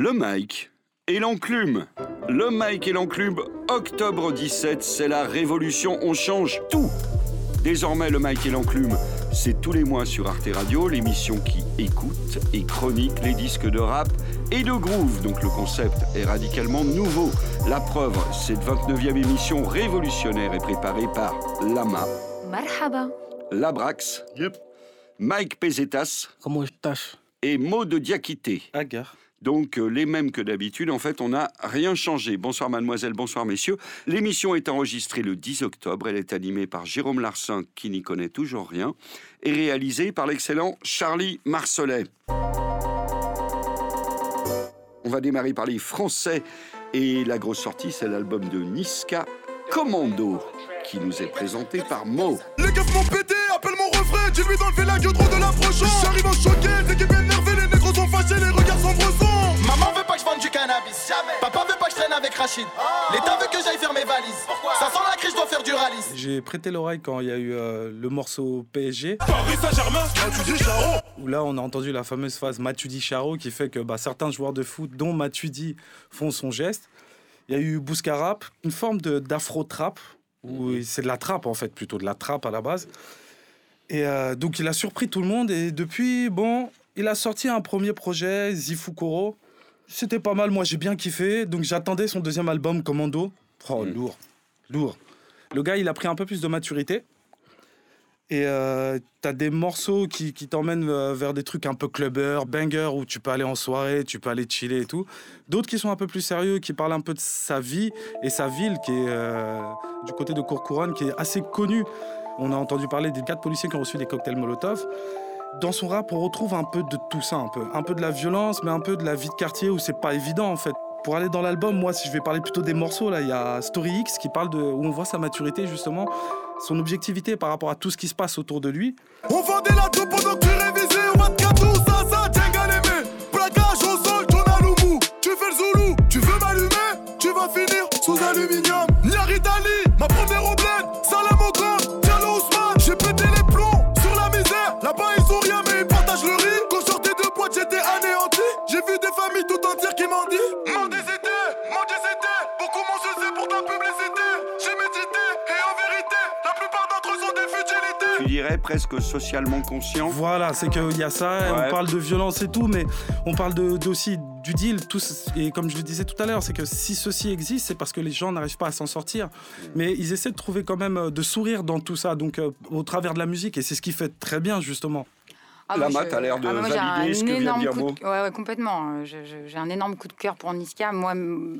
Le Mike et l'enclume. Le Mike et l'enclume, octobre 17, c'est la révolution, on change tout. Désormais, le Mike et l'enclume, c'est tous les mois sur Arte Radio, l'émission qui écoute et chronique les disques de rap et de groove. Donc le concept est radicalement nouveau. La preuve, cette 29e émission révolutionnaire est préparée par Lama, Marhaba. Labrax, Mike Pesetas Comment je tâche? Et Maud Diakité. Agar. Donc euh, les mêmes que d'habitude, en fait on n'a rien changé. Bonsoir mademoiselle, bonsoir messieurs. L'émission est enregistrée le 10 octobre, elle est animée par Jérôme Larsin qui n'y connaît toujours rien et réalisée par l'excellent Charlie Marcelet. On va démarrer par les Français et la grosse sortie c'est l'album de Niska Commando qui nous est présenté par Mo. Les m'ont pété, mon refrain, dis-lui la gueule de les cannabis. Jamais. Papa veut pas que je traîne avec Rachid. L'État veut que j'aille faire mes valises. Pourquoi Ça sent la crise, je dois faire du rallye. J'ai prêté l'oreille quand il y a eu euh, le morceau PSG, Paris Saint-Germain, tu dis Charo. où là on a entendu la fameuse phase Matuidi Charo qui fait que bah, certains joueurs de foot, dont Matuidi, font son geste. Il y a eu Bouscarap, une forme de- d'afro-trap, où c'est de la trappe en fait, plutôt de la trappe à la base. Et euh, donc il a surpris tout le monde et depuis, bon, il a sorti un premier projet, Zifukoro. C'était pas mal, moi j'ai bien kiffé, donc j'attendais son deuxième album, Commando. Oh, Mm. lourd, lourd. Le gars, il a pris un peu plus de maturité. Et euh, t'as des morceaux qui, qui t'emmènent euh, vers des trucs un peu clubber, banger, où tu peux aller en soirée, tu peux aller chiller et tout. D'autres qui sont un peu plus sérieux, qui parlent un peu de sa vie et sa ville, qui est euh, du côté de Courcouronne, qui est assez connue. On a entendu parler des quatre policiers qui ont reçu des cocktails Molotov. Dans son rap, on retrouve un peu de tout ça, un peu. Un peu de la violence, mais un peu de la vie de quartier où c'est pas évident, en fait. Pour aller dans l'album, moi, si je vais parler plutôt des morceaux, là, il y a Story X qui parle de. où on voit sa maturité, justement, son objectivité par rapport à tout ce qui se passe autour de lui. On vendait la pendant que tu révisais. Ça, au sol, ton. Tu fais le zoulou, tu veux m'allumer? Tu vas finir sous aluminium. Ma première dirais presque socialement conscient. Voilà, c'est qu'il y a ça, Ouais. on parle de violence et tout, mais on parle de, de- aussi du deal. Tout, et comme je le disais tout à l'heure, c'est que si ceci existe, c'est parce que les gens n'arrivent pas à s'en sortir. Mais ils essaient de trouver quand même euh, de sourire dans tout ça, donc euh, au travers de la musique, et c'est ce qui fait très bien, justement. Ah, La moi, Mat je- a l'air de ah, valider un ce que vient de énorme dire coup Mo. de- Ouais, ouais, complètement. J'ai un énorme coup de cœur pour Niska. Moi,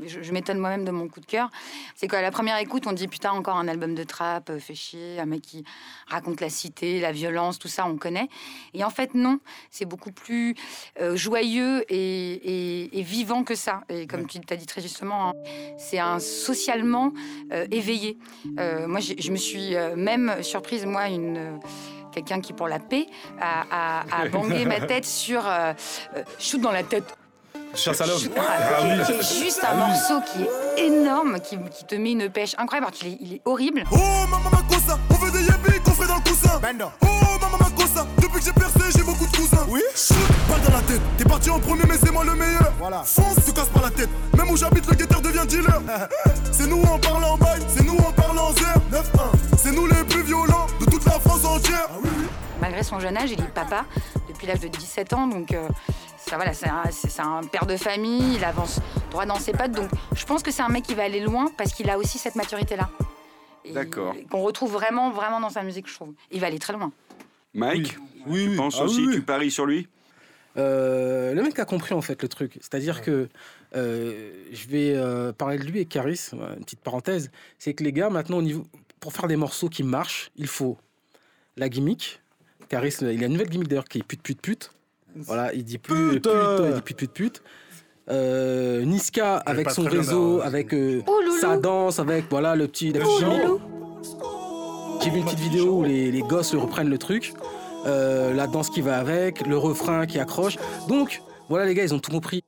je, je m'étonne moi-même de mon coup de cœur. C'est qu'à la première écoute, on dit putain, encore un album de trap, euh, fait chier, un mec qui raconte la cité, la violence, tout ça, on connaît. Et en fait, non, c'est beaucoup plus euh, joyeux et, et- et vivant que ça. Et comme tu t'as dit très justement, hein, c'est un socialement euh, éveillé. Euh, moi, je me suis même surprise, moi, une. Quelqu'un qui, pour la paix, a, a, a bangé ma tête sur euh, euh, Shoot dans la tête. Chasse à l'homme. Ah, Ah qui, oui. qui est juste un morceau qui est énorme, qui, qui te met une pêche incroyable, alors qu'il est, il est horrible. Oh maman ma cosa, on veut des yébis qu'on fait dans le coussin. Oh maman depuis que j'ai percé j'ai beaucoup de cousins. Oui. Shoot, balle dans la tête. T'es parti en premier mais c'est moi le meilleur. Voilà. Fonce, te casse pas la tête. Même où j'habite le guetteur devient dealer. c'est nous en parlant en bail, c'est nous en parlant en zère. 9-1. C'est nous les plus violents de toute la France entière. Malgré son jeune âge, il est papa depuis l'âge de 17 ans, donc euh, ça, voilà, c'est un, un père de famille, il avance droit dans ses pattes, donc je pense que c'est un mec qui va aller loin parce qu'il a aussi cette maturité-là. D'accord. Qu'on retrouve vraiment, vraiment dans sa musique, je trouve. Il va aller très loin. Mike, Oui, tu oui. penses Ah aussi, oui, oui. tu paries sur lui? Euh, le mec a compris en fait le truc. C'est-à-dire que euh, je vais euh, parler de lui et Caris, une petite parenthèse, c'est que les gars maintenant au niveau, pour faire des morceaux qui marchent, il faut la gimmick. Caris, il a une nouvelle gimmick d'ailleurs qui est pute pute pute. Voilà, il dit plus pute, Putain. il dit pute pute pute. Euh, Niska avec son réseau, avec euh, Oh, sa danse, avec voilà le petit. la Oh, petite gimmick. loulou. J'ai vu une petite vidéo où les, les gosses reprennent le truc, euh, la danse qui va avec, le refrain qui accroche. Donc, voilà les gars, ils ont tout compris.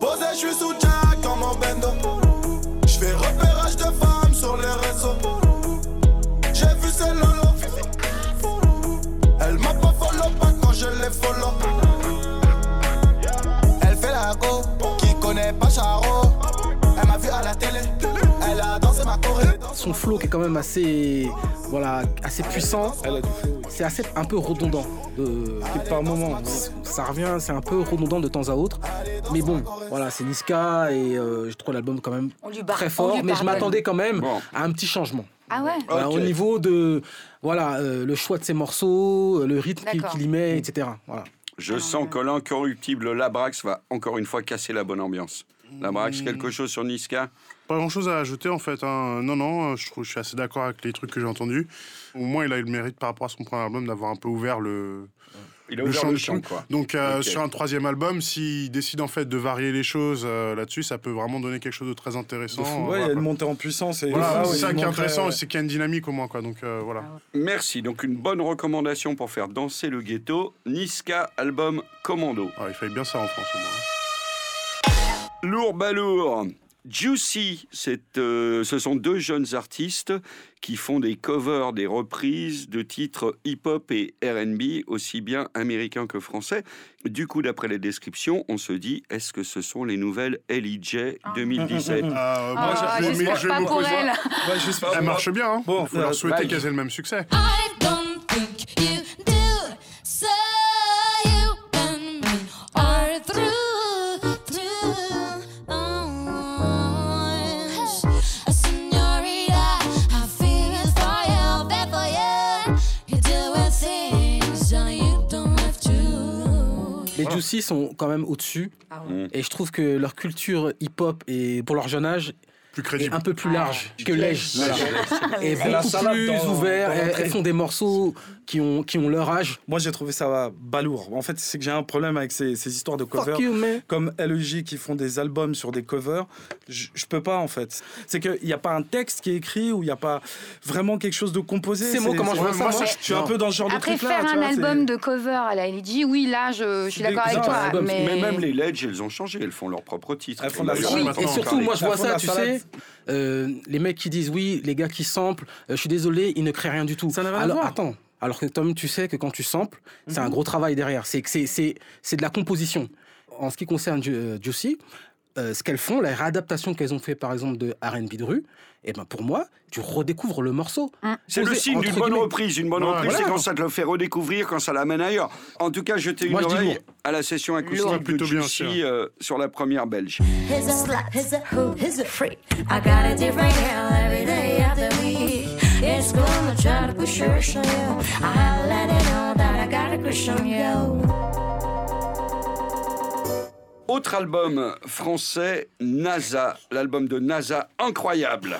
Son flow qui est quand même assez, voilà, assez puissant. Elle a du flow. C'est assez un peu redondant. De, Par moment. ça revient, c'est un peu redondant de temps à autre. Mais bon, voilà, c'est Niska et euh, je trouve l'album quand même On lui bar- très fort. Mais je m'attendais quand même Bon. à un petit changement. Ah ouais Voilà, Ok. au niveau de voilà, euh, le choix de ses morceaux, euh, le rythme qu'il D'accord. qu'il y met, etc. Voilà. Je Ah, sens ouais. que l'incorruptible Labrax va encore une fois casser la bonne ambiance. Labrax, quelque chose sur Niska? Pas grand chose à ajouter en fait. hein. Non, non, je, trouve, je suis assez d'accord avec les trucs que j'ai entendus. Au moins, il a eu le mérite par rapport à son premier album d'avoir un peu ouvert le, Il a le ouvert champ le de champ, tout. quoi. Donc, euh, sur un troisième album, s'il décide en fait de varier les choses euh, là-dessus, ça peut vraiment donner quelque chose de très intéressant. Euh, Ouais, il y a une montée en puissance. Et Voilà, Ah c'est ça qui est intéressant, euh, c'est qu'il y a une dynamique au moins. Quoi. Donc, euh, voilà. Merci. Donc, une bonne recommandation pour faire danser le ghetto. Niska, album Commando. Ah, il fallait bien ça en France au moins. Lourd balourd. Juicy, c'est, euh, ce sont deux jeunes artistes qui font des covers, des reprises de titres hip-hop et RB, aussi bien américains que français. Du coup, d'après les descriptions, on se dit, est-ce que ce sont les nouvelles LEJ 2017 Euh, moi, Ah, je- mais- mais J'espère je pas me pour elle. Pas- Elle marche bien. Hein. Bon, Il faut leur euh, souhaiter bye. qu'elles aient le même succès. I don't think you sont quand même au-dessus. Ah ouais. Et je trouve que leur culture hip-hop est, pour leur jeune âge, Plus est crédible. un peu plus large que Lège. Voilà. Et beaucoup plus dans- ouvert. dans Elles, font des morceaux qui ont, qui ont leur âge. Moi, j'ai trouvé ça balourd. En fait, c'est que j'ai un problème avec ces, ces histoires de covers. You. Comme LEJ qui font des albums sur des covers, je, je peux pas en fait. C'est qu'il n'y a pas un texte qui est écrit ou il n'y a pas vraiment quelque chose de composé. C'est moi, comment je vois ça, moi, je suis un peu dans ce genre de Après, truc là. faire un album de cover à la LG, oui, là, je, je suis d'accord avec toi. mais... Mais même les Ledge, elles ont changé. Elles font leurs propres titres. Elles font et surtout, moi je vois ça, tu sais, euh, les mecs qui disent oui, les gars qui samplent, euh, je suis désolé, ils ne créent rien du tout. Ça n'a rien à Alors voir. attends, alors que Tom, tu sais que quand tu samples, c'est un gros travail derrière. C'est c'est- c'est c'est de la composition. En ce qui concerne euh, Juicy, euh, ce qu'elles font, la réadaptation qu'elles ont fait par exemple de R&B de rue, et ben pour moi, tu redécouvres le morceau. C'est le signe d'une bonne reprise. Une bonne Ouais, reprise, c'est quand ça te le fait redécouvrir, quand ça l'amène ailleurs. En tout cas, jetez une Moi, oreille à la session acoustique Lourd. de Plutôt bien Juicy sûr. euh, sur la première belge. A. It's gonna try to push let it know that I got crush on you. Autre album français, NASA. L'album de NASA, incroyable.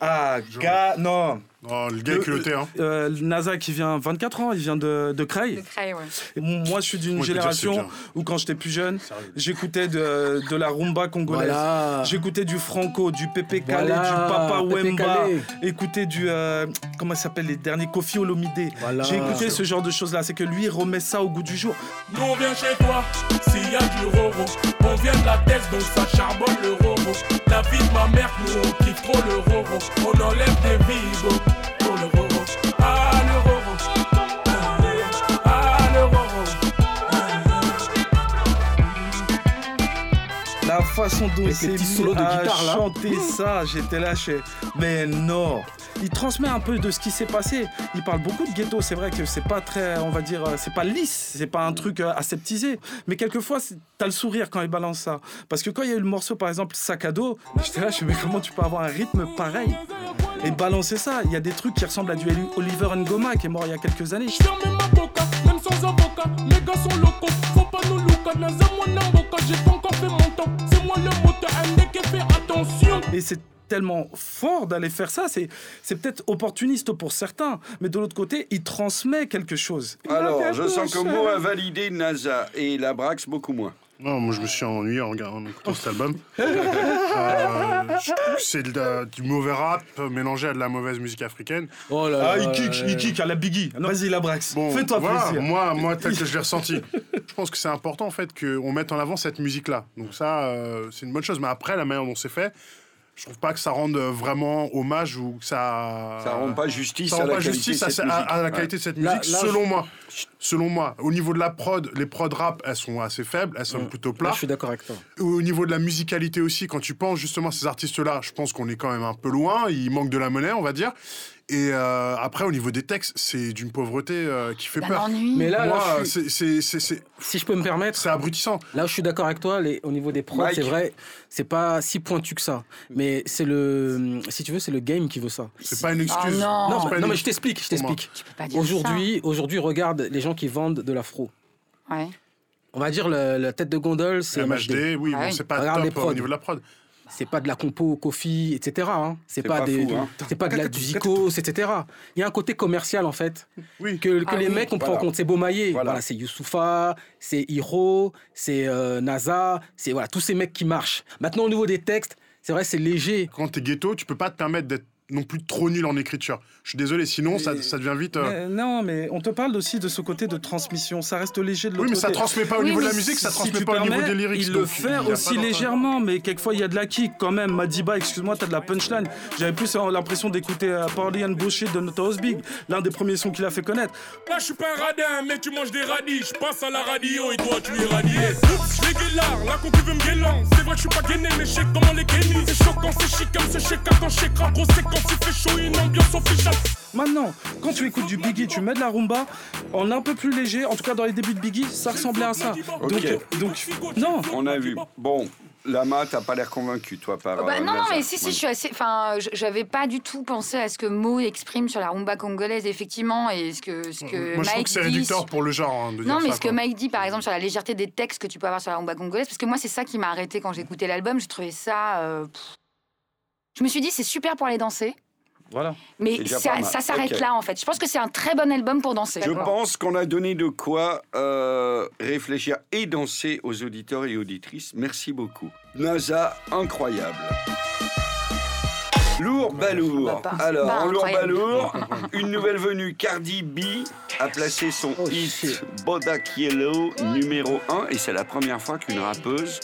Ah, gars, non. Oh, le gars est Le- culotté. Hein. Euh, NASA qui vient 24 ans, il vient de, de Creil. Le craie, ouais. Et Moi, je suis d'une génération où, quand j'étais plus jeune, j'écoutais de, de la rumba congolaise. Voilà. J'écoutais du Franco, du Pepe Calais, Voilà, du Papa Wemba. Écouter du. euh, comment ça s'appelle Les derniers Kofi Olomide. Voilà. J'ai écouté ce genre de choses-là. C'est que lui, il remet ça au goût du jour. Nous on vient chez toi, s'il y a du roro. On vient de la tête, donc ça charbonne le roro. La vie de ma mère, nous on kiffe trop le roro. On enlève des vivos façon dont il s'est mis solos de à guitare, là. chanter ça, j'étais là, chez... mais non. Il transmet un peu de ce qui s'est passé. Il parle beaucoup de ghetto. C'est vrai que c'est pas très, on va dire, euh, c'est pas lisse, c'est pas un truc euh, aseptisé. Mais quelquefois, c'est- t'as le sourire quand il balance ça. Parce que quand il y a eu le morceau, par exemple, Sac à dos, j'étais là, je me dis, mais comment tu peux avoir un rythme pareil et balancer ça? Il y a des trucs qui ressemblent à du Oliver Ngoma qui est mort il y a quelques années. Boca, même sans avocat. Mes gars sont locaux, Et c'est tellement fort d'aller faire ça, c'est, c'est peut-être opportuniste pour certains, mais de l'autre côté, il transmet quelque chose. Alors, je sens que chose. Mo a validé NASA et Labrax beaucoup moins. Non, moi je me suis ennuyé en, regardant- en écoutant cet album. Euh, je trouve que c'est du mauvais rap mélangé à de la mauvaise musique africaine. Oh là Ah, là, il kick, euh, il kick à la Biggie. Vas-y, la Brax. Bon, Fais-toi voilà, plaisir. Moi, moi, tel que je l'ai ressenti. Je pense que c'est important en fait qu'on mette en avant cette musique-là. Donc ça, euh, c'est une bonne chose. Mais après, la manière dont c'est fait, Je trouve pas que ça rende vraiment hommage ou que ça. Ça rend pas justice ça à rend la pas qualité justice de à, la Ouais. qualité de cette Là- musique, là, selon je- moi. Selon moi, au niveau de la prod, les prod rap, elles sont assez faibles, elles sont plutôt Là, plats. je suis d'accord avec toi. Au niveau de la musicalité aussi, quand tu penses justement à ces artistes-là, je pense qu'on est quand même un peu loin. Il manque de la monnaie, on va dire. Et euh, après, au niveau des textes, c'est d'une pauvreté euh, qui fait D'un peur. Mais là, là, Moi, suis- c'est- c'est c'est- c'est- si je peux me permettre, c'est abrutissant. Là je suis d'accord avec toi, les- au niveau des prods, Mike. c'est vrai, c'est pas si pointu que ça. Mais c'est le, si tu veux, c'est le game qui veut ça. C'est pas une Oh excuse. non. Non, c'est pas non, une- mais je t'explique, je t'explique. Tu peux pas dire Aujourd'hui, aujourd'hui, regarde les gens qui vendent de l'afro. Ouais. On va dire le- la tête de gondole, c'est MHD. MHD, oui, bon, c'est pas Regarde les top prods. au niveau de la prod. C'est pas de la compo, Kofi, etc. hein. C'est pas, pas des, hein. c'est pas de la du Zikos, etc. Il y a un côté commercial en fait Oui. que, que Ah les oui. mecs on prend en compte. C'est Beaumaillé, Voilà. voilà. c'est Youssoufa, c'est Hiro, c'est euh, NASA, c'est voilà tous ces mecs qui marchent. Maintenant au niveau des textes, c'est vrai c'est léger. Quand t'es ghetto, tu peux pas te permettre d'être non plus trop nul en écriture. Je suis désolé, sinon ça, ça devient vite. euh, Mais non, mais on te parle aussi de ce côté de transmission. Ça reste léger de l'autre Oui, mais côté. ça transmet pas au Oui, niveau de la mais musique, ça Si transmet tu pas au niveau permets, des lyrics. Il donc le fait aussi légèrement, mais quelquefois il y a de la kick quand même. Madiba, excuse-moi, t'as de la punchline. J'avais plus l'impression d'écouter euh, Party and Bullshit de Notorious Big, l'un des premiers sons qu'il a fait connaître. Là, je suis pas un radin, mais tu manges des radis. Je passe à la radio et toi, tu es radié. Oups, les guélards, la concu veut me guélan. C'est vrai que je suis pas gainé, mais je sais comment les gainer. C'est choquant, c'est chic comme ce chèque quand rap. Gros, c'est quand chaud, une ambiance. Maintenant, quand tu écoutes du Biggie, tu mets de la rumba en un peu plus léger. En tout cas, dans les débuts de Biggie, ça ressemblait à ça. Ok. Donc, donc, non. On a vu. Bon, Lama, t'as pas l'air convaincu, toi, par. Bah, euh, non, non, mais si, si, Ouais. je suis assez. Enfin, je- j'avais pas du tout pensé à ce que Mo exprime sur la rumba congolaise, effectivement, et ce que, ce que Moi, je trouve Mike que c'est dit. réducteur pour le genre hein, de dire Non, mais ça, ce que. Mike dit, par exemple, sur la légèreté des textes que tu peux avoir sur la rumba congolaise, parce que moi, c'est ça qui m'a arrêté quand j'écoutais l'album. J'ai trouvé ça. euh, pff. Je me suis dit, c'est super pour aller danser, Voilà. mais ça, s'arrête là, en fait. Je pense que c'est un très bon album pour danser. Je pense qu'on a donné de quoi euh, réfléchir et danser aux auditeurs et auditrices. Merci beaucoup. NASA, incroyable. Lourd, balourd. Alors, en lourd, balourd, une nouvelle venue, Cardi B, a placé son Oh, hit. Bodak Yellow numéro 1. Et c'est la première fois qu'une rappeuse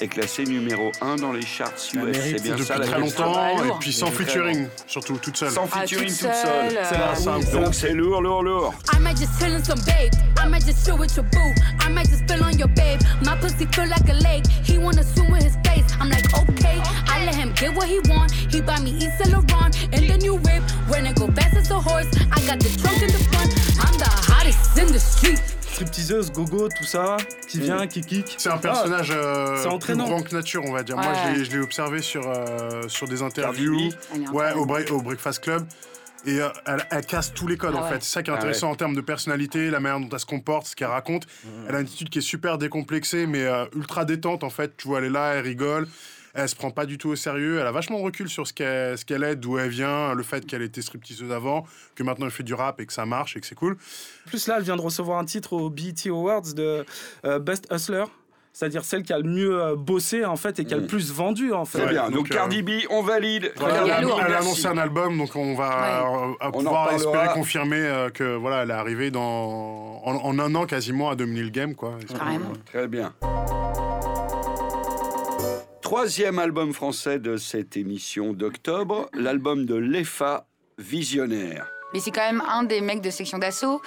est classée numéro 1 dans les charts US. C'est bien Depuis ça la très longtemps, Ah, et lourd. puis sans featuring, surtout toute seule. Sans Ah, featuring toute toute seule. seule, C'est la- euh, oui, oui. Donc c'est lourd, lourd, lourd. I might just chill in some babe. I might just chill with your boo. I might just spill on your babe. My pussy feel like a lake. He wanna swim with his face. I'm like, okay. I let him get what he want. He buy me East Saint Laurent and the new whip. When it go fast as a horse, I got the trunk in the front. I'm the hottest in the street. Stripteaseuse, gogo, tout ça, qui vient, qui kick. C'est un personnage euh, plus entraînant. grand que nature, on va dire. Moi, Ouais. je l'ai- je l'ai observé sur, euh, sur des interviews, ouais, au, Bre- au Breakfast Club. Et euh, elle, elle casse tous les codes, Ah en ouais. fait. C'est ça qui est Ah intéressant en termes de personnalité, la manière dont elle se comporte, ce qu'elle raconte. Elle a une attitude qui est super décomplexée, mais euh, ultra détente, en fait. Tu vois, elle est là, elle rigole. Elle se prend pas du tout au sérieux. Elle a vachement recul sur ce qu'elle ce qu'elle est, d'où elle vient, le fait qu'elle était stripteaseuse avant, que maintenant elle fait du rap et que ça marche et que c'est cool. En plus, là, elle vient de recevoir un titre aux BET Awards de euh, Best Hustler. C'est-à-dire celle qui a le mieux euh, bossé, en fait, et qui a le Mm. plus vendu, en fait. Très bien. Donc, donc, Cardi B, on valide. Voilà, elle, a- lourd. elle a Merci. annoncé un album, donc on va euh, à On en pouvoir espérer confirmer euh, que voilà, elle est arrivée dans en, en un an quasiment à dominer le game, quoi. Carrément. Très bien. Troisième album français de cette émission d'octobre, l'album de l'EFA, Visionnaire. Mais c'est quand même un des mecs de section d'assaut.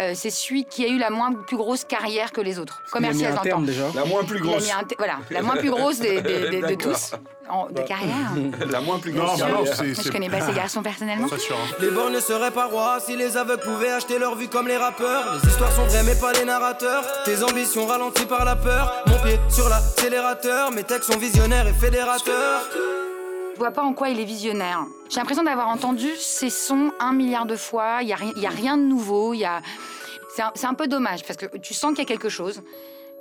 Euh, c'est celui qui a eu la moins plus grosse carrière que les autres. Commercial, j'entends. terme déjà. La moins plus Il a grosse. mis un te- Voilà, la moins plus grosse des, des- des- de tous. En- de carrière. La moins plus Non, grosse. non, c'est Moi, je connais pas ces garçons personnellement. hein. Les bords ne seraient pas rois si les aveugles pouvaient acheter leur vue comme les rappeurs. Les histoires sont vraies mais pas les narrateurs. Tes ambitions ralenties par la peur. Mon pied sur l'accélérateur. Mes textes sont visionnaires et fédérateurs. Je vois pas en quoi il est visionnaire. J'ai l'impression d'avoir entendu ces sons un milliard de fois. Il y a, y a rien de nouveau. Il y a... C'est un, peu dommage parce que tu sens qu'il y a quelque chose,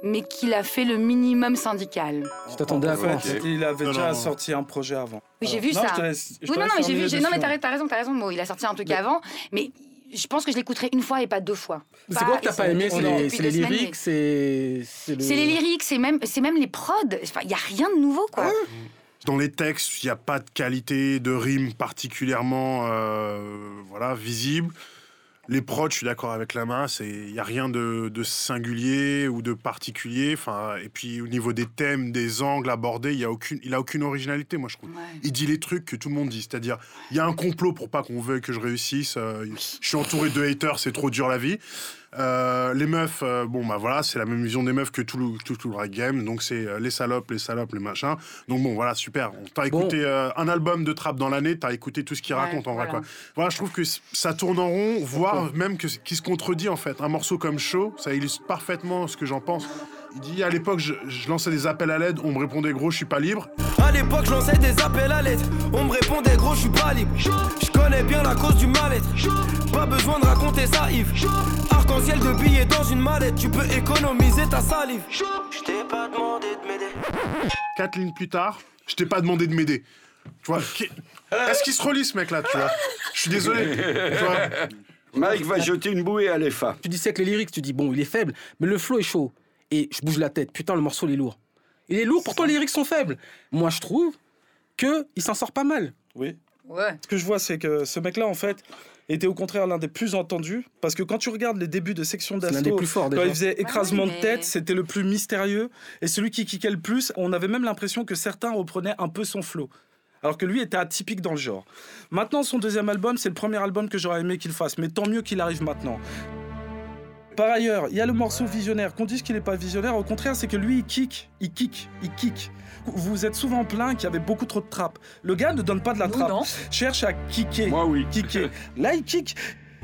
mais qu'il a fait le minimum syndical. Tu t'attendais à quoi il avait Non, déjà non. sorti un projet avant. Oui, j'ai vu non, ça. je te laisse- je te Oui, non, non, mais j'ai vu. Non, mais t'as raison, t'as raison. Bon, il a sorti un truc avant, mais je pense que je l'écouterai une fois et pas deux fois. C'est quoi que t'as pas aimé C'est les, les lyriques, c'est c'est le- C'est les lyriques, c'est même, les prods. Enfin, il y a rien de nouveau, quoi. Dans les textes, il n'y a pas de qualité de rime particulièrement euh, voilà, visible. Les prods, je suis d'accord avec la main, il n'y a rien de, de singulier ou de particulier. Enfin, et puis au niveau des thèmes, des angles abordés, il n'a aucune, il a aucune originalité, moi je trouve. Il dit les trucs que tout le monde dit, c'est-à-dire il y a un complot pour pas qu'on veuille que je réussisse. euh, je suis entouré de haters, c'est trop dur la vie. Euh, les meufs, euh, bon bah voilà, c'est la même vision des meufs que tout le, tout, tout le rap game, donc c'est euh, les salopes, les salopes, les machins. Donc bon voilà, super. T'as écouté euh, un album de trap dans l'année, t'as écouté tout ce qu'il Ouais, raconte en vrai voilà. quoi. Voilà, je trouve que ça tourne en rond, voire même que qui se contredit en fait. Un morceau comme Show, ça illustre parfaitement ce que j'en pense. Il dit à l'époque, je, je lançais des appels à l'aide, on me répondait gros, je suis pas libre. À l'époque, je lançais des appels à l'aide. On me répondait, gros, je suis pas libre. Je connais bien la cause du mal-être. Pas besoin de raconter ça, Yves. Arc-en-ciel de billets dans une mallette. Tu peux économiser ta salive. Je t'ai pas demandé de m'aider. Quatre lignes plus tard, je t'ai pas demandé de m'aider. Tu vois, qui- est-ce qu'il se relie ce mec-là, tu vois? Je suis désolé. tu vois. Mike va jeter une bouée à l'EFA. Tu dis c'est que les lyrics, tu dis bon, il est faible, mais le flow est chaud. Et je bouge la tête. Putain, le morceau, il est lourd. Il est lourd, pourtant les lyrics sont faibles. Moi, je trouve que il s'en sort pas mal. Oui. Ouais. Ce que je vois, c'est que ce mec-là, en fait, était au contraire l'un des plus entendus. Parce que quand tu regardes les débuts de section forts quand déjà. il faisait écrasement oui, de tête, c'était le plus mystérieux. Et celui qui kickait le plus, on avait même l'impression que certains reprenaient un peu son flow. Alors que lui était atypique dans le genre. Maintenant, son deuxième album, c'est le premier album que j'aurais aimé qu'il fasse. Mais tant mieux qu'il arrive maintenant. Par ailleurs, il y a le morceau visionnaire. Qu'on dise qu'il n'est pas visionnaire, au contraire, c'est que lui, il kick, il kick, il kick. Vous vous êtes souvent plaint qu'il y avait beaucoup trop de trappe. Le gars ne donne pas de la Nous, trappe. non. Cherche à kicker. Moi, oui. Kicker. Là, il kick.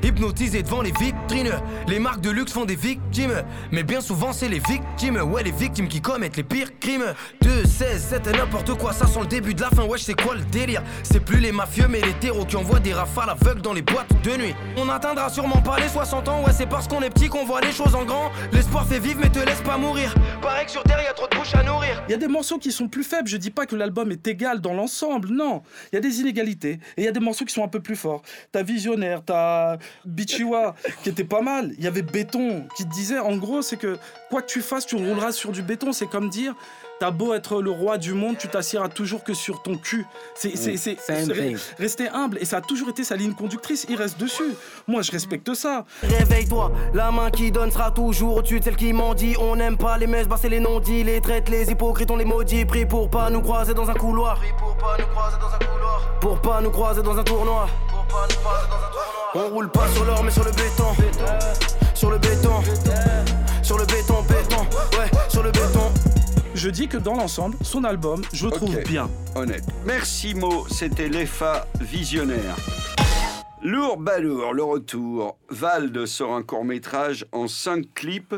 Hypnotisé devant les vitrines, les marques de luxe font des victimes. Mais bien souvent, c'est les victimes, ouais, les victimes qui commettent les pires crimes. 2, 16, 7 et n'importe quoi, ça sent le début de la fin, wesh, c'est quoi le délire? C'est plus les mafieux, mais les terreaux qui envoient des rafales aveugles dans les boîtes de nuit. On atteindra sûrement pas les 60 ans, ouais, c'est parce qu'on est petit qu'on voit les choses en grand. L'espoir fait vivre, mais te laisse pas mourir. Pareil que sur terre, y a trop de bouches à nourrir. Y a des morceaux qui sont plus faibles. Je dis pas que l'album est égal dans l'ensemble. Non. Y a des inégalités. Et y a des morceaux qui sont un peu plus forts. T'as Visionnaire, t'as Bichiwa, qui était pas mal. Il y avait Béton, qui disait, en gros, c'est que quoi que tu fasses, tu rouleras sur du béton. C'est comme dire. T'as beau être le roi du monde, tu t'assieras toujours que sur ton cul. C'est c'est- c'est- Same c'est- thing. rester humble. Et ça a toujours été sa ligne conductrice. Il reste dessus. Moi, je respecte ça. Réveille-toi, la main qui donne sera toujours au-dessus de celle qui m'en dit. On n'aime pas les messes, bah c'est les non-dits, les traites, les hypocrites, on les maudit. Pris pour pas nous croiser dans un couloir. Pris pour pas nous croiser dans un couloir. Pour pas nous croiser dans un tournoi. Pour pas nous croiser dans un tournoi. On roule pas sur l'or mais sur le béton. Je dis que dans l'ensemble, son album, je le trouve bien. Honnête. Merci Mo, c'était l'EFA Visionnaire. Lourd balourd, le retour. Vald sort un court-métrage en cinq clips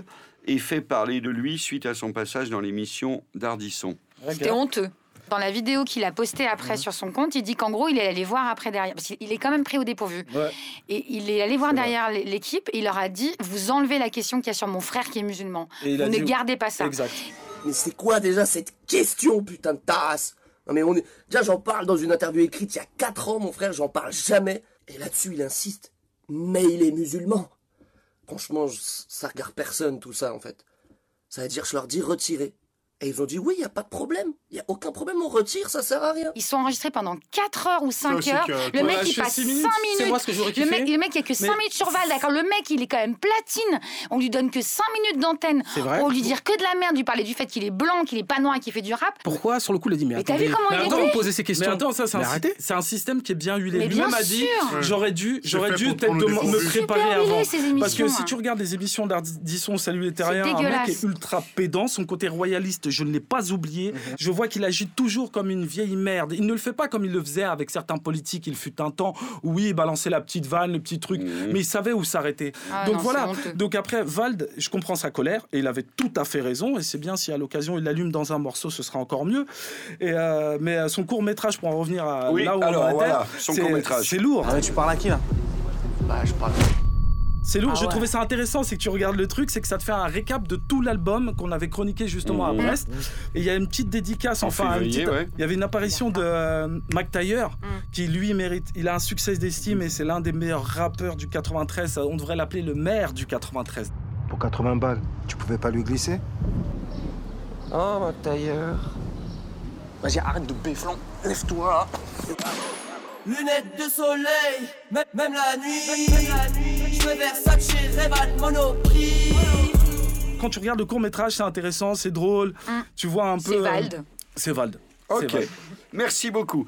et fait parler de lui suite à son passage dans l'émission d'Ardisson. C'était honteux. Dans la vidéo qu'il a postée après sur son compte, il dit qu'en gros, il est allé voir après derrière. Parce qu'il est quand même pris au dépourvu. Ouais. Et il est allé voir derrière l'é- l'équipe et il leur a dit Vous enlevez la question qu'il y a sur mon frère qui est musulman. Et il Vous a ne dit- gardez pas ça. Exact. Mais c'est quoi déjà cette question, putain de tasse? Non mais on est... Déjà j'en parle dans une interview écrite il y a 4 ans, mon frère, j'en parle jamais. Et là-dessus il insiste. Mais il est musulman. Franchement, ça regarde personne tout ça en fait. Ça veut dire je leur dis retirer. Et ils ont dit oui, il y a pas de problème. Il y a aucun problème, on retire, ça sert à rien. Ils sont enregistrés pendant 4 heures ou 5 aussi heures. que- le Ouais, mec, il passe six 5 minutes. minutes. C'est moi ce que j'aurais Le mec, le mec, il n'y a que 5 Mais- minutes sur Val, d'accord Le mec, il est quand même platine. On lui donne que 5 minutes d'antenne. C'est vrai. Pour lui dire que de la merde, lui parler du fait qu'il est blanc, qu'il est pas noir et qu'il fait du rap. Pourquoi sur le coup il a dit mais, Mais t'as attendez, vu comment mais il attends, était vous posez ces Mais questions. attends, ça, c'est Mais un, arrêtez. c'est un système qui est bien huilé. Mais Lui-même a dit j'aurais dû, j'aurais dû peut-être me préparer avant. Parce que si hein. tu regardes les émissions d'Ardisson, Salut les Terriens, un mec est ultra pédant, son côté royaliste, je ne l'ai pas oublié. Je vois qu'il agit toujours comme une vieille merde. Il ne le fait pas comme il le faisait avec certains politiques. Il fut un temps où oui, il balançait la petite vanne, le petit truc, mais il savait où s'arrêter. Ah Donc non, voilà. Donc après, Vald, je comprends sa colère et il avait tout à fait raison. Et c'est bien si à l'occasion il l'allume dans un morceau, ce sera encore mieux. Et euh, mais euh, son court métrage, pour en revenir à Oui, là où alors on voilà, son c'est- lourd. Ah, mais tu parles à qui là? Bah, je parle. C'est lourd, Ah je ouais. trouvais ça intéressant, c'est que tu regardes le truc, c'est que ça te fait un récap de tout l'album qu'on avait chroniqué justement à Mhm. Brest. Et il y a une petite dédicace, En enfin, petite- ouais. il y avait une apparition de euh, Mac Taylor, Mm. qui lui mérite, il a un succès d'estime et c'est l'un des meilleurs rappeurs du 93. On devrait l'appeler le maire du 93. Pour 80 balles, tu pouvais pas lui glisser? Oh, ma tailleur. Vas-y, arrête de béflon, lève-toi. Lunettes de soleil, même, même la nuit. Louis Versace, Revan, Monoprix. Quand tu regardes le court métrage, c'est intéressant, c'est drôle. Tu vois un peu. C'est euh, Vald. C'est Vald. Ok, Vald. merci beaucoup.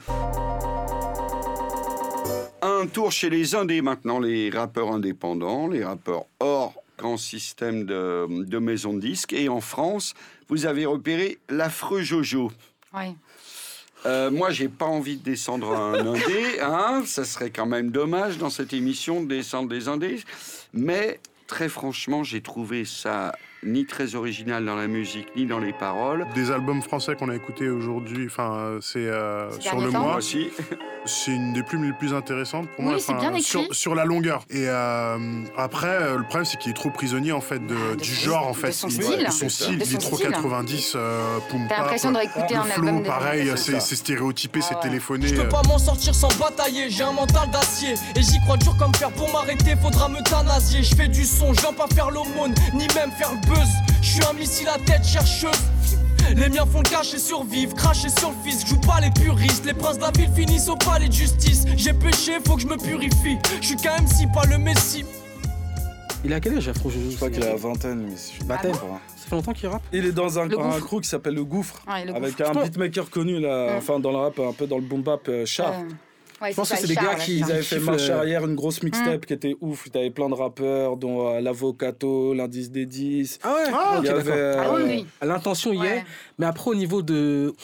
Un tour chez les indés maintenant, les rappeurs indépendants, les rappeurs hors grand système de, de maisons de disques. Et en France, vous avez repéré l'affreux Jojo. Ouais. Euh, moi, j'ai pas envie de descendre un indé, hein, ça serait quand même dommage dans cette émission de descendre des indés. Mais très franchement, j'ai trouvé ça ni très original dans la musique, ni dans les paroles. Des albums français qu'on a écoutés aujourd'hui, enfin, euh, c'est euh, sur le mois. C'est une des plumes les plus intéressantes pour Oui, moi. c'est bien écrit. Sur, sur la longueur. Et euh, après, euh, le problème, c'est qu'il est trop prisonnier en fait de, Ah, de du genre en de fait. son il, style. Son C'est style, De il est trop style. 90, euh, T'as l'impression de réécouter Le un album flow, des pareil, c'est 60. c'est stéréotypé, c'est Ah ouais. téléphoné. Je euh. peux pas m'en sortir sans batailler, j'ai un mental d'acier Et j'y crois dur comme fer pour m'arrêter, faudra me thanasier Je fais du son, je viens pas faire l'aumône, ni même faire le buzz Je suis un missile à tête chercheuse les miens font le cash et survivent, cracher sur le fisc, joue pas les puristes, les princes de la ville finissent au palais de justice. J'ai péché, faut que je me purifie. Je suis quand même si pas le messie. Il a quel âge, Afro Jojo Je crois qu'il a la vingtaine, mais je Vingtaine. pas. Ça fait longtemps qu'il rappe Il est dans un, crew qui s'appelle le Gouffre, Ouais, le avec Gouffre. un beatmaker connu là, enfin dans le rap, un peu dans le boom bap, euh, Char. Euh, ouais, Je pense que c'est des gars qui- Ils avaient fait marche arrière, une grosse mixtape Mm. qui était ouf. T'avais plein de rappeurs, dont euh, l'Avocato, l'indice des 10. Ah ouais? Il Ok, y avait, d'accord. euh, Ah oui, oui. L'intention y est, mais après au niveau de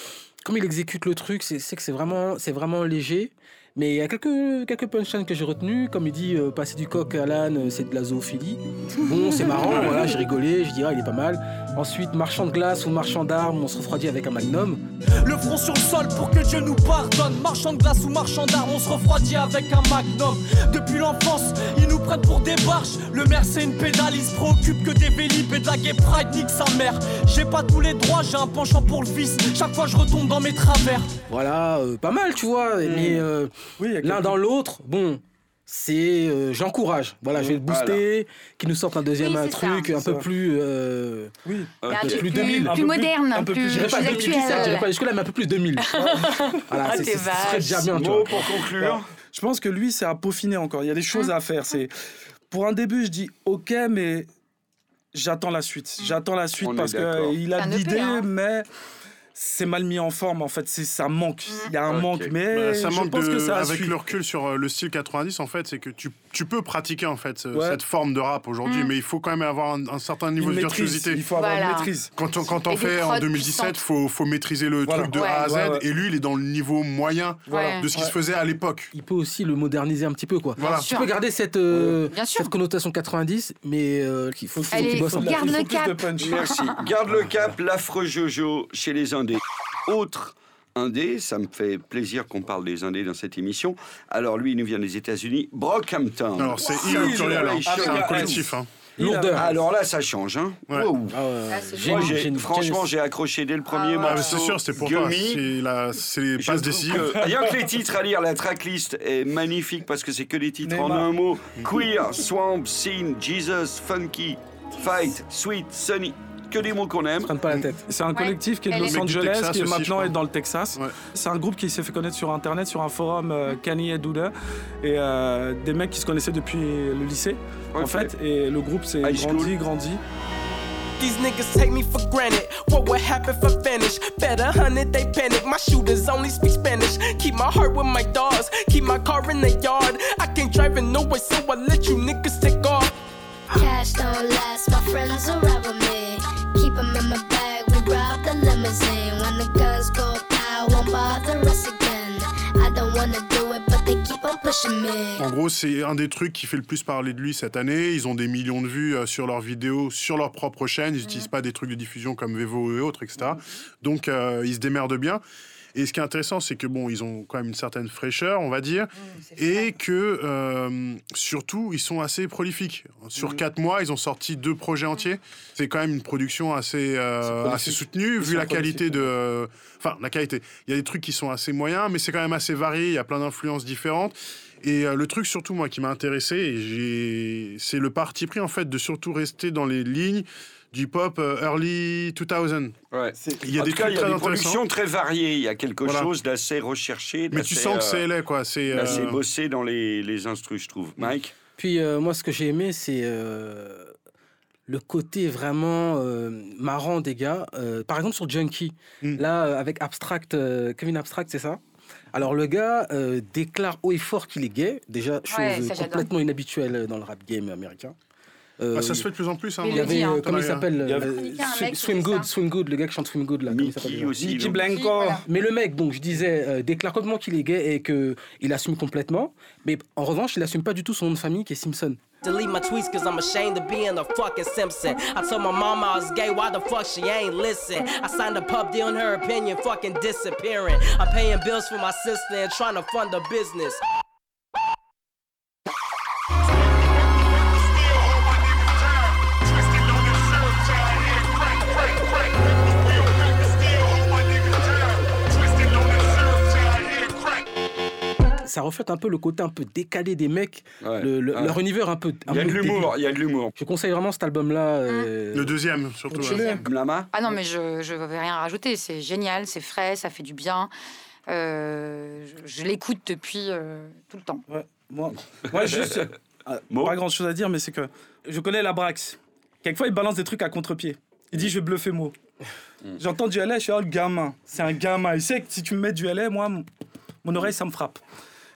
comme il exécute le truc, c'est c'est que c'est vraiment, c'est vraiment léger. Mais il y a quelques, quelques punchlines que j'ai retenues. Comme il dit, euh, passer du coq à l'âne, euh, c'est de la zoophilie. Bon, c'est marrant, voilà, j'ai rigolé, je dis, ah, il est pas mal. Ensuite, marchand de glace ou marchand d'armes, on se refroidit avec un magnum. Le front sur le sol pour que Dieu nous pardonne. Marchand de glace ou marchand d'armes, on se refroidit avec un magnum. Depuis l'enfance, ils nous prennent pour des barges. Le maire, c'est une pédale, il se préoccupe que des vélib et de la gay pride, nique sa mère. J'ai pas tous les droits, j'ai un penchant pour le vice. Chaque fois, je retombe dans mes travers. Voilà, euh, pas mal, tu vois. Mais euh, Oui, l'un dans l'autre, bon, c'est. euh, J'encourage. Voilà, je vais le booster, qu'il nous sorte un deuxième Oui, un truc ça. un peu Ça. plus. euh, Oui. A un Ok. truc plus plus, 2000, un plus peu plus- moderne, un peu plus- plus, dirais pas plus 2017, je dirais actuel. pas jusque-là, mais un peu plus 2000. voilà, Ah, c'est- serait vache. déjà bien, tu Mot vois. pour conclure. Je pense que lui, c'est à peaufiner encore. Il y a des choses à faire. C'est pour un début, je dis OK, mais j'attends la suite. J'attends la suite On parce que il a un l'idée, hein. mais c'est mal mis en forme. En fait, c'est ça manque. Il y a un manque, mais Bah, ça je manque pense de, que ça a avec suivi. le recul sur euh, le style 90 en fait c'est que tu, tu peux pratiquer en fait Ouais. cette forme de rap aujourd'hui Mm. mais il faut quand même avoir un, un certain niveau Une de maîtrise. virtuosité Il faut avoir Voilà. une maîtrise. quand on, quand on fait en prods 2017 puissantes. faut, faut maîtriser le Voilà. truc de Ouais. A à Z Ouais, ouais. et lui il est dans le niveau moyen de ce qui Ouais. se faisait à l'époque Il peut aussi le moderniser un petit peu, quoi. voilà Tu peux garder cette, euh, cette connotation 90, mais euh, il faut, qu'il bosse un peu. garde le cap. Merci. Garde le cap, l'affreux Jojo chez les Indés. Autre Indé, ça me fait plaisir qu'on parle des Indés dans cette émission. Alors lui, il nous vient des États-Unis, Brockhampton. alors c'est. Generation. c'est un collectif hein. Lourdeur. Alors là, ça change. Hein. Ouais. Wow. Ah ouais. Ah, Moi, franchement, j'ai accroché dès le premier Ah, morceau. c'est sûr c'est pour toi Gummy. c'est la- c'est les passes décisives que rien que les titres à lire, la tracklist est magnifique parce que c'est que des titres en un mot. Queer, Swamp, Scene, Jesus, Funky, Fight, Sweet, Sunny. Que des mots qu'on aime. Prenne pas la tête. C'est un Ouais. collectif qui est de Los Angeles, qui est maintenant est dans le Texas. Ouais. C'est un groupe qui s'est fait connaître sur Internet, sur un forum euh, Kanye et Douda, et euh, des mecs qui se connaissaient depuis le lycée, en fait. Et le groupe s'est grandi, grandi. These niggas take me for granted. What would happen if I finish? Better hundred, they panic. My shooters only speak Spanish. Keep my heart with my dogs. Keep my car in the yard. I can't drive in nowhere, so I let you niggas take off. Cash don't last, my friends will with me. Keep 'em in my bag, we rob the limousine. When the guns go out, won't bother us again. I don't wanna do it, but they keep on pushing me. En gros, c'est un des trucs qui fait le plus parler de lui cette année. Ils ont des millions de vues euh, sur leurs vidéos, sur leur propre chaîne. Ils n'utilisent pas des trucs de diffusion comme Vevo et autres, etc. Donc, euh, ils se démerdent bien. Et ce qui est intéressant, c'est que bon, ils ont quand même une certaine fraîcheur, on va dire, et que euh, surtout, ils sont assez prolifiques. Sur quatre mois, ils ont sorti deux projets entiers. C'est quand même une production assez, euh, assez soutenue, Ils vu la qualité de. Enfin, la qualité. Il y a des trucs qui sont assez moyens, mais c'est quand même assez varié. Il y a plein d'influences différentes. Et euh, le truc surtout moi qui m'a intéressé, c'est le parti pris en fait de surtout rester dans les lignes du pop euh, early 2000. Ouais. Il y a en des cas, trucs il y a très des productions très variées. Il y a quelque Voilà. chose d'assez recherché. Mais tu sens que euh, c'est LA quoi. C'est d'assez euh, bossé dans les, les instrus, je trouve. Mike Puis euh, moi, ce que j'ai aimé, c'est euh, le côté vraiment euh, marrant des gars. Euh, par exemple, sur Junkie, là, euh, avec Abstract, euh, Kevin Abstract, c'est ça? Alors le gars euh, déclare haut et fort qu'il est gay, déjà chose Ouais, complètement inhabituelle dans le rap game américain. Euh, Ah, ça se fait de plus en plus. Hein, il y avait, euh, comment il s'appelle euh, Swim- Good, ça. Swim Good, le gars qui chante Swim Good là. Mickey déjà aussi. Donc. Blanco. Voilà. mais le mec, donc je disais, euh, déclare complètement qu'il est gay et que il assume complètement. Mais en revanche, il assume pas du tout son nom de famille qui est Simpson. Delete my tweets cause I'm ashamed of being a fucking Simpson. I told my mama I was gay, why the fuck she ain't listen? I signed a pub deal and her opinion fucking disappearing. I'm paying bills for my sister and trying to fund a business. Ça reflète un peu le côté un peu décalé des mecs, Ouais, le- le- ouais. leur univers un peu. Il y a de l'humour, il y a de l'humour. Je conseille vraiment cet album-là. euh, Le deuxième, surtout. Chiller. ouais. Lama Ah non, mais je je vais rien rajouter. C'est génial, c'est frais, ça fait du bien. Euh, je je l'écoute depuis euh, tout le temps. Ouais, moi, moi juste, pas grand chose à dire, mais c'est que je connais la Brax. Quelquefois, il balance des trucs à contre-pied. Il dit, je vais bluffer Mo. J'entends du LA, je suis, oh, le gamin. C'est un gamin. Il sait que si tu me mets du LA, moi, mon oreille, ça me frappe.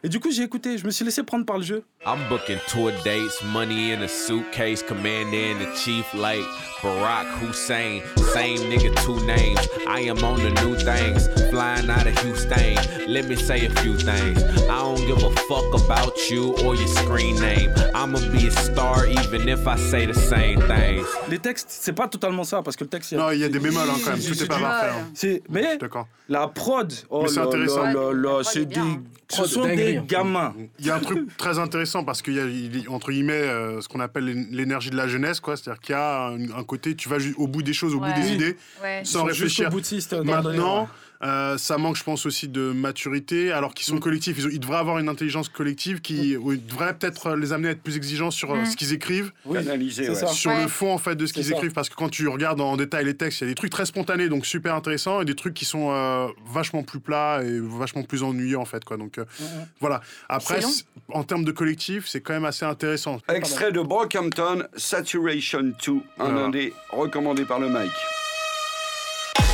Et du coup, j'ai écouté. Je me suis laissé prendre par le jeu. I'm booking tour dates, money in a suitcase, commander in the chief like Barack Hussein. Same nigga, two names. I am on the new things, flying out of Houston. Let me say a few things. I don't give a fuck about you or your screen name. I'ma be a star even if I say the same things. Les textes, c'est pas totalement ça, parce que le texte. Non, il y a des bémols hein, quand même. C'est- Tout est pas parfait. hein. C'est, mais D'accord. la prod, oh Mais c'est là intéressant. là là là, c'est des, ce sont des gamins. Il y a un truc très intéressant parce qu'il y a, il entre guillemets, euh, ce qu'on appelle l'é- l'énergie de la jeunesse, quoi. C'est-à-dire qu'il y a un, un côté, tu vas ju- au bout des choses, au Ouais. bout des Oui. idées, Ouais. sans sont réfléchir. jusqu'au boutiste dans le Maintenant, euh, ça manque, je pense, aussi de maturité, alors qu'ils sont collectifs. Ils, devraient avoir une intelligence collective qui où ils devraient peut-être les amener à être plus exigeants sur euh, ce qu'ils écrivent. Oui, Analyser, c'est ouais. ça. Sur Ouais. le fond en fait de ce qu'ils écrivent parce que quand tu regardes en détail les textes il y a des trucs très spontanés donc super intéressants et des trucs qui sont euh, vachement plus plats et vachement plus ennuyeux en fait quoi donc euh, voilà après en termes de collectif c'est quand même assez intéressant Extrait de Brockhampton, Saturation 2, un Voilà. indé recommandé par le Mike.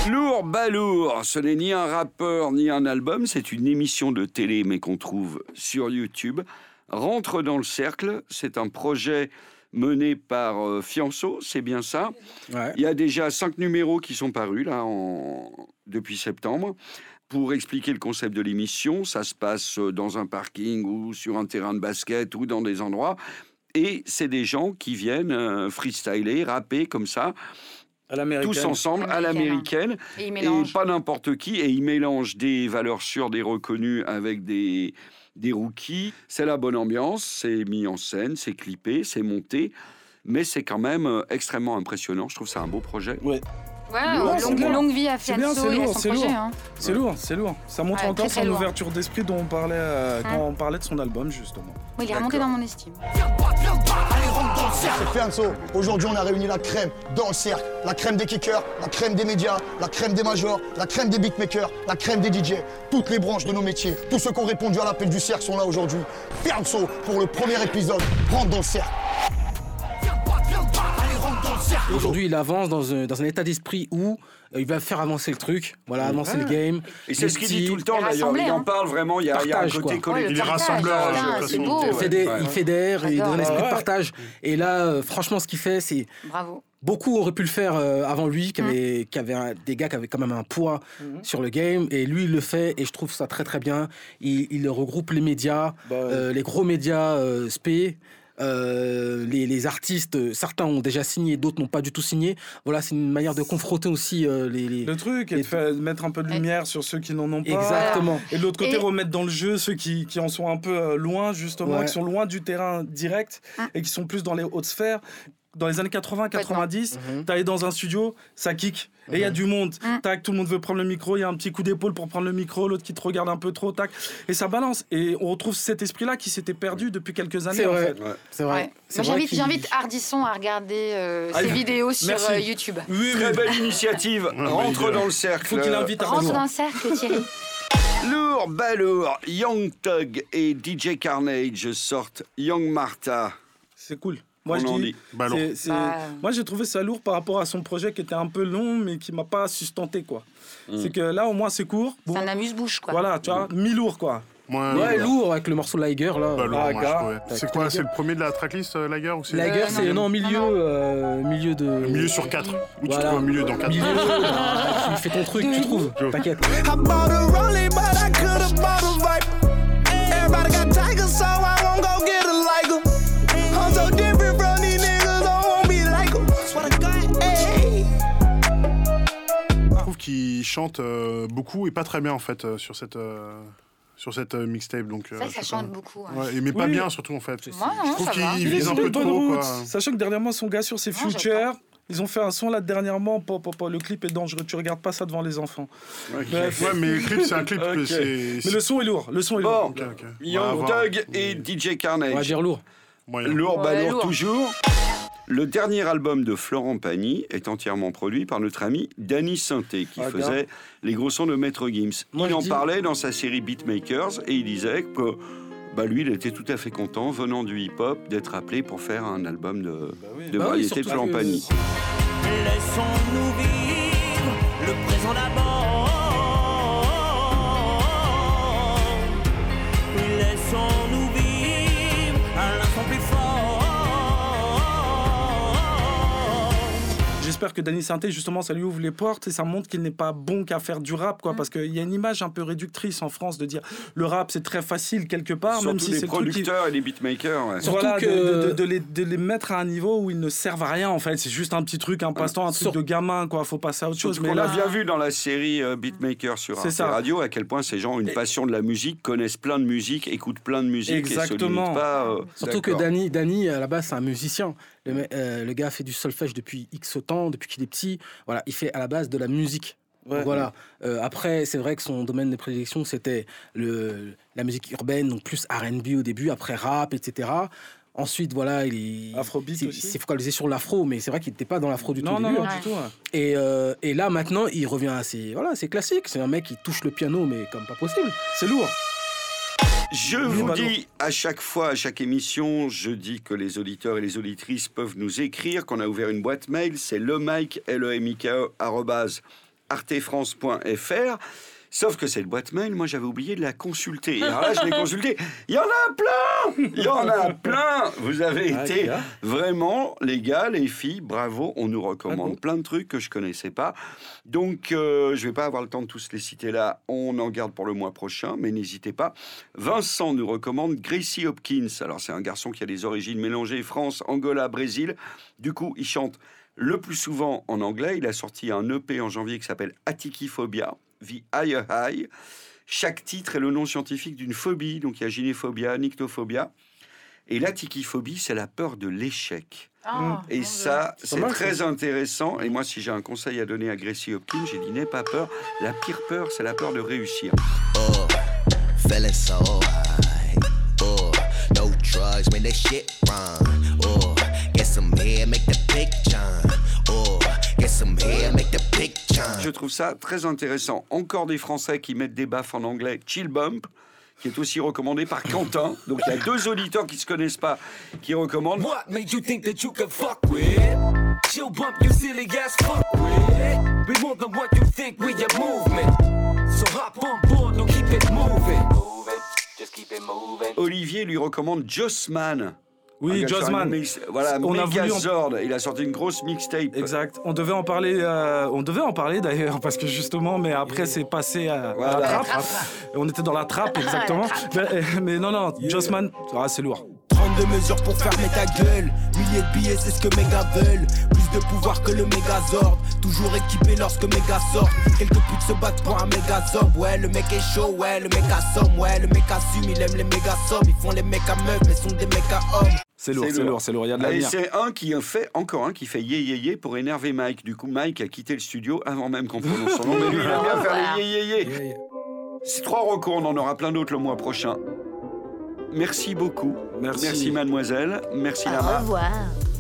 Lourd Balourd, ce n'est ni un rappeur ni un album, c'est une émission de télé mais qu'on trouve sur YouTube. Rentre dans le cercle, c'est un projet mené par euh, Fianso, c'est bien ça. Ouais. Il y a déjà cinq numéros qui sont parus là en... depuis septembre. Pour expliquer le concept de l'émission, ça se passe euh, dans un parking ou sur un terrain de basket ou dans des endroits. Et c'est des gens qui viennent euh, freestyler, rapper comme ça. Tous ensemble à Américaine. l'américaine. Et Et pas n'importe qui. Et ils mélangent des valeurs sûres, des reconnus avec des, des rookies. C'est la bonne ambiance, c'est mis en scène, c'est clippé, c'est monté. Mais c'est quand même euh, extrêmement impressionnant. Je trouve ça un beau projet. Ouais. Ouais, c'est longue, vie à c'est et à lourd, son c'est projet. lourd. hein. C'est lourd, c'est lourd. Ça montre Ouais, encore son ouverture d'esprit dont on parlait euh, quand on parlait de son album, justement. Oui, il est remonté dans mon estime. C'est Fianso. Aujourd'hui, on a réuni la crème dans le cercle. La crème des kickers, la crème des médias, la crème des majors, la crème des beatmakers, la crème des DJ. Toutes les branches de nos métiers, tous ceux qui ont répondu à l'appel du cercle sont là aujourd'hui. Fianso, pour le premier épisode, rentre dans le cercle. Aujourd'hui, il avance dans un, dans un état d'esprit où euh, il va faire avancer le truc, voilà, avancer le game. Et c'est ce qu'il dit tout le temps d'ailleurs. Il en parle vraiment. Il y a, il y a un Partage, côté collectif. le Il est partage, rassembleur. Il fédère, Ouais. il, donne un esprit de partage. Et là, euh, franchement, ce qu'il fait, c'est Bravo. beaucoup auraient pu le faire euh, avant lui, Mmh. qui avait, qui avait un- des gars qui avaient quand même un poids sur le game. Et lui, il le fait, et je trouve ça très très bien. Il, il regroupe les médias, Bah, euh, les gros médias euh, spé. Euh, les, les artistes, euh, certains ont déjà signé, d'autres n'ont pas du tout signé. Voilà, c'est une manière de confronter aussi euh, les, les- Le truc, et de faire- mettre un peu de lumière sur ceux qui n'en ont pas. Exactement. Et de l'autre côté, Et- remettre dans le jeu ceux qui, qui en sont un peu loin, justement, Ouais. qui sont loin du terrain direct Hum. et qui sont plus dans les hautes sphères. Dans les années 80-90, t'allais dans un studio, ça kick. Et il y a du monde. Hum. Tac, tout le monde veut prendre le micro. Il y a un petit coup d'épaule pour prendre le micro, l'autre qui te regarde un peu trop, tac. Et ça balance. Et on retrouve cet esprit-là qui s'était perdu depuis quelques années. C'est en vrai. fait. C'est Ouais. vrai. J'invite, j'invite Ardisson à regarder euh, Ah, ses vidéos sur Merci. euh, YouTube. Oui, Très belle initiative. Rentre dans le cercle. Faut qu'il invite à Rentre dans le cercle, Thierry. Lourd, balourd, Young Thug et DJ Carnage sortent Young Martha. C'est cool. Moi, On je en dis, dit. Bah, c'est- c'est- Bah, moi, j'ai trouvé ça lourd par rapport à son projet qui était un peu long, mais qui m'a pas sustenté, quoi. Mm. C'est que là, au moins, c'est court. Bon, C'est un amuse-bouche, quoi. voilà, tu vois, mi-lourd, quoi. Moi, Ouais, ouais, lourd avec le morceau Liger là. bah, lourd, Ah, moi, je gars. trouvais. C'est quoi C'est le premier de la tracklist, euh, Lager ou c'est Liger, Euh, c'est non. non, milieu, euh, milieu de. Milieu sur 4. Ou tu Voilà. mets au milieu dans 4 Milieu, bah, tu fais ton truc, tu trouves. T'inquiète. Qu'il chante euh, beaucoup et pas très bien en fait euh, sur cette, euh, sur cette euh, mixtape. Donc, euh, Ça, ça chante pas. beaucoup. hein. Ouais, mais pas Oui. bien surtout en fait. Ouais, je trouve qu'il Il est vise un peu bonne trop. route. Quoi. Sachant que dernièrement, son gars sur ses Non, Future, ils ont fait un son là dernièrement. Pop, pop, pop, le clip est dangereux. Tu regardes pas ça devant les enfants. Bref. Ouais, mais le clip, c'est un clip. Ok. c'est- Mais le son est lourd. Le son est lourd. Bon, Ok, ok. Young. Thug et DJ Carnage. On va dire lourd. Lourd, balourd lourd. toujours. Le dernier album de Florent Pagny est entièrement produit par notre ami Danny Sainté, qui Ah, faisait les gros sons de Maître Gims. Moi, il en dis- parlait dans sa série Beatmakers et il disait que bah, lui, il était tout à fait content, venant du hip-hop, d'être appelé pour faire un album de, de Bah oui, variété de Florent Pagny. Laissons-nous vivre le présent d'abord. Laissons-nous vivre à l'instant plus fort. J'espère que Danny Sainté, justement, ça lui ouvre les portes et ça montre qu'il n'est pas bon qu'à faire du rap, Mm. quoi. Parce qu'il y a une image un peu réductrice en France de dire le rap, c'est très facile quelque part, Surtout même si les c'est le truc qui- producteurs et les beatmakers. ouais. Surtout voilà, que- de, de- de les, de les mettre à un niveau où ils ne servent à rien en fait. C'est juste un petit truc, un passe-temps, un truc Sur- de gamin quoi. Faut passer à autre chose. Mais qu'on a là, bien vu dans la série euh, Beatmaker sur Arte. Radio à quel point ces gens ont une passion de la musique, connaissent plein de musique, écoutent plein de musique et se Exactement. limitent pas. euh, Surtout que. Danny, Danny, à la base, c'est un musicien. Le, euh, le gars fait du solfège depuis X temps, depuis qu'il est petit. Voilà, il fait à la base de la musique. Ouais. Voilà. Euh, après, c'est vrai que son domaine de prédilection, c'était le, la musique urbaine, donc plus R&B au début, après rap, etc. Ensuite, voilà, il s'est- focalisé sur l'afro, mais c'est vrai qu'il n'était pas dans l'afro du tout non, début. non, hein. du tout. Et, euh, et là, maintenant, il revient à ses, voilà, c'est classique. C'est un mec qui touche le piano, mais comme pas possible. C'est lourd. Je vous bah dis à chaque fois, à chaque émission, je dis que les auditeurs et les auditrices peuvent nous écrire, qu'on a ouvert une boîte mail, c'est le Mike, l e m i k e arrobase, artefrance.fr. Sauf que cette boîte mail, moi j'avais oublié de la consulter. Et alors là, je l'ai consultée. Il y en a plein Il y en a plein Vous avez Ah, été gars. vraiment, les gars, les filles, bravo. On nous Ah recommande bon plein de trucs que je connaissais pas. Donc, euh, je vais pas avoir le temps de tous les citer là. On en garde pour le mois prochain, mais n'hésitez pas. Vincent nous recommande Gracie Hopkins. Alors, c'est un garçon qui a des origines mélangées France, Angola, Brésil. Du coup, il chante le plus souvent en anglais. Il a sorti un EP en janvier qui s'appelle Atikiphobia, The Higher High. Chaque titre est le nom scientifique d'une phobie. Donc, il y a gynéphobia, nyctophobia. Et l'atikiphobie, c'est la peur de l'échec. Ah, Et mon ça, C'est très intéressant. Et moi, si j'ai un conseil à donner à Gracie Hopkins, j'ai dit n'aie pas peur. La pire peur, c'est la peur de réussir. Oh, feeling so high. Oh, no drugs, that shit run. Oh, get some hair, make the big John. Get some hair, make the big John. Je trouve ça très intéressant. Encore des Français qui mettent des baffes en anglais. Chill Bump, qui est aussi recommandé par Quentin. Donc il y a deux auditeurs qui se connaissent pas qui recommandent. What made you think that you could fuck with? She'll bump you silly ass fuck with. We more than what you think with your movement. So hop on board, don't keep it moving. Move it, just keep it moving. Olivier lui recommande Jossman. Oui, mix- Voilà, On a voulu. Il a sorti une grosse mixtape. Exact. On devait en parler. euh, on devait en parler d'ailleurs parce que justement, mais après c'est passé à, la trappe. Et on était dans la trappe exactement. mais, mais non, non, Jossman, ah, c'est lourd. 32 mesures pour fermer ta gueule. Milliers de billets, c'est ce que méga veulent. Plus de pouvoir que le Megazord. Toujours équipé lorsque méga sort. Quelques putes se battent pour un Megazord. Ouais, le mec est chaud, ouais, le mec assomme. Ouais, le mec assume, il aime les méga sommes. Ils font les mecs à meufs, mais sont des mecs à hommes. C'est lourd, c'est lourd, c'est lourd. Il y a de Et l'avenir. c'est un qui fait, encore un qui fait yé yé yé pour énerver Mike. Du coup, Mike a quitté le studio avant même qu'on prononce son nom. Mais lui, il aime bien faire les yé yé yé. C'est trois recours, on en aura plein d'autres le mois prochain. Merci beaucoup. Merci. mademoiselle. Merci Au Lama. revoir.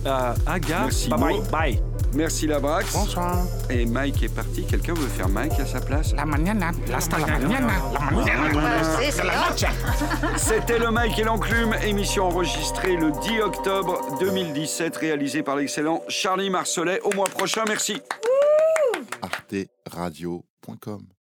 Euh, Aga, Merci, bye bye. Bye. Merci Labrax. Bonsoir. Et Mike est parti. Quelqu'un veut faire Mike à sa place La mañana, hasta la mañana, la mañana. C'était le Mike et l'enclume, émission enregistrée le 10 octobre 2017, réalisée par l'excellent Charlie Marcelet. Au mois prochain, merci. arteradio.com